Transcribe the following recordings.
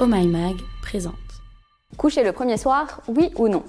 Oh My Mag présente. Coucher le premier soir, oui ou non?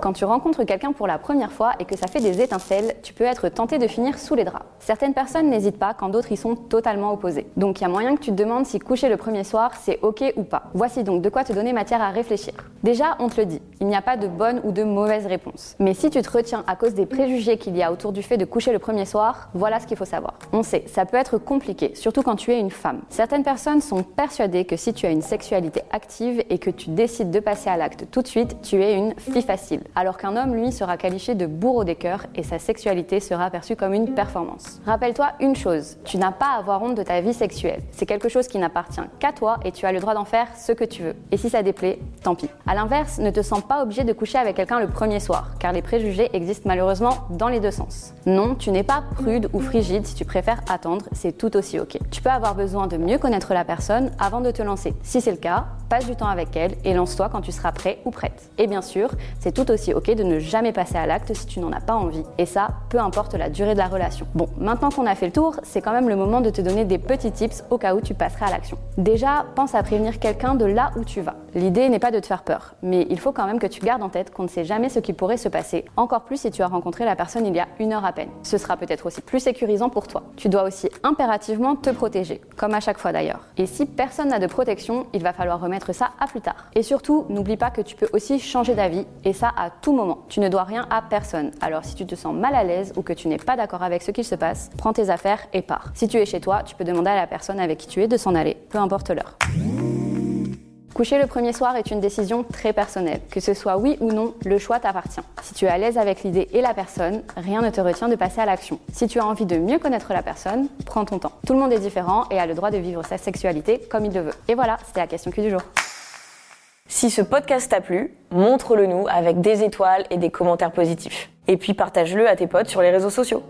Quand tu rencontres quelqu'un pour la première fois et que ça fait des étincelles, tu peux être tenté de finir sous les draps. Certaines personnes n'hésitent pas quand d'autres y sont totalement opposées. Donc il y a moyen que tu te demandes si coucher le premier soir, c'est ok ou pas. Voici donc de quoi te donner matière à réfléchir. Déjà, on te le dit, il n'y a pas de bonne ou de mauvaise réponse. Mais si tu te retiens à cause des préjugés qu'il y a autour du fait de coucher le premier soir, voilà ce qu'il faut savoir. On sait, ça peut être compliqué, surtout quand tu es une femme. Certaines personnes sont persuadées que si tu as une sexualité active et que tu décides de passer à l'acte tout de suite, tu es une fille facile alors qu'un homme, lui, sera qualifié de bourreau des cœurs et sa sexualité sera perçue comme une performance. Rappelle-toi une chose, tu n'as pas à avoir honte de ta vie sexuelle. C'est quelque chose qui n'appartient qu'à toi et tu as le droit d'en faire ce que tu veux. Et si ça déplaît, tant pis. A l'inverse, ne te sens pas obligé de coucher avec quelqu'un le premier soir, car les préjugés existent malheureusement dans les deux sens. Non, tu n'es pas prude ou frigide si tu préfères attendre, c'est tout aussi ok. Tu peux avoir besoin de mieux connaître la personne avant de te lancer. Si c'est le cas, passe du temps avec elle et lance-toi quand tu seras prêt ou prête. Et bien sûr, c'est tout ok de ne jamais passer à l'acte si tu n'en as pas envie. Et ça, peu importe la durée de la relation. Bon, maintenant qu'on a fait le tour, c'est quand même le moment de te donner des petits tips au cas où tu passerais à l'action. Déjà, pense à prévenir quelqu'un de là où tu vas. L'idée n'est pas de te faire peur, mais il faut quand même que tu gardes en tête qu'on ne sait jamais ce qui pourrait se passer, encore plus si tu as rencontré la personne il y a une heure à peine. Ce sera peut-être aussi plus sécurisant pour toi. Tu dois aussi impérativement te protéger, comme à chaque fois d'ailleurs. Et si personne n'a de protection, il va falloir remettre ça à plus tard. Et surtout, n'oublie pas que tu peux aussi changer d'avis, et ça à tout moment. Tu ne dois rien à personne. Alors si tu te sens mal à l'aise ou que tu n'es pas d'accord avec ce qu'il se passe, prends tes affaires et pars. Si tu es chez toi, tu peux demander à la personne avec qui tu es de s'en aller, peu importe l'heure. Coucher le premier soir est une décision très personnelle. Que ce soit oui ou non, le choix t'appartient. Si tu es à l'aise avec l'idée et la personne, rien ne te retient de passer à l'action. Si tu as envie de mieux connaître la personne, prends ton temps. Tout le monde est différent et a le droit de vivre sa sexualité comme il le veut. Et voilà, c'était la question Q du jour. Si ce podcast t'a plu, montre-le nous avec des étoiles et des commentaires positifs. Et puis partage-le à tes potes sur les réseaux sociaux.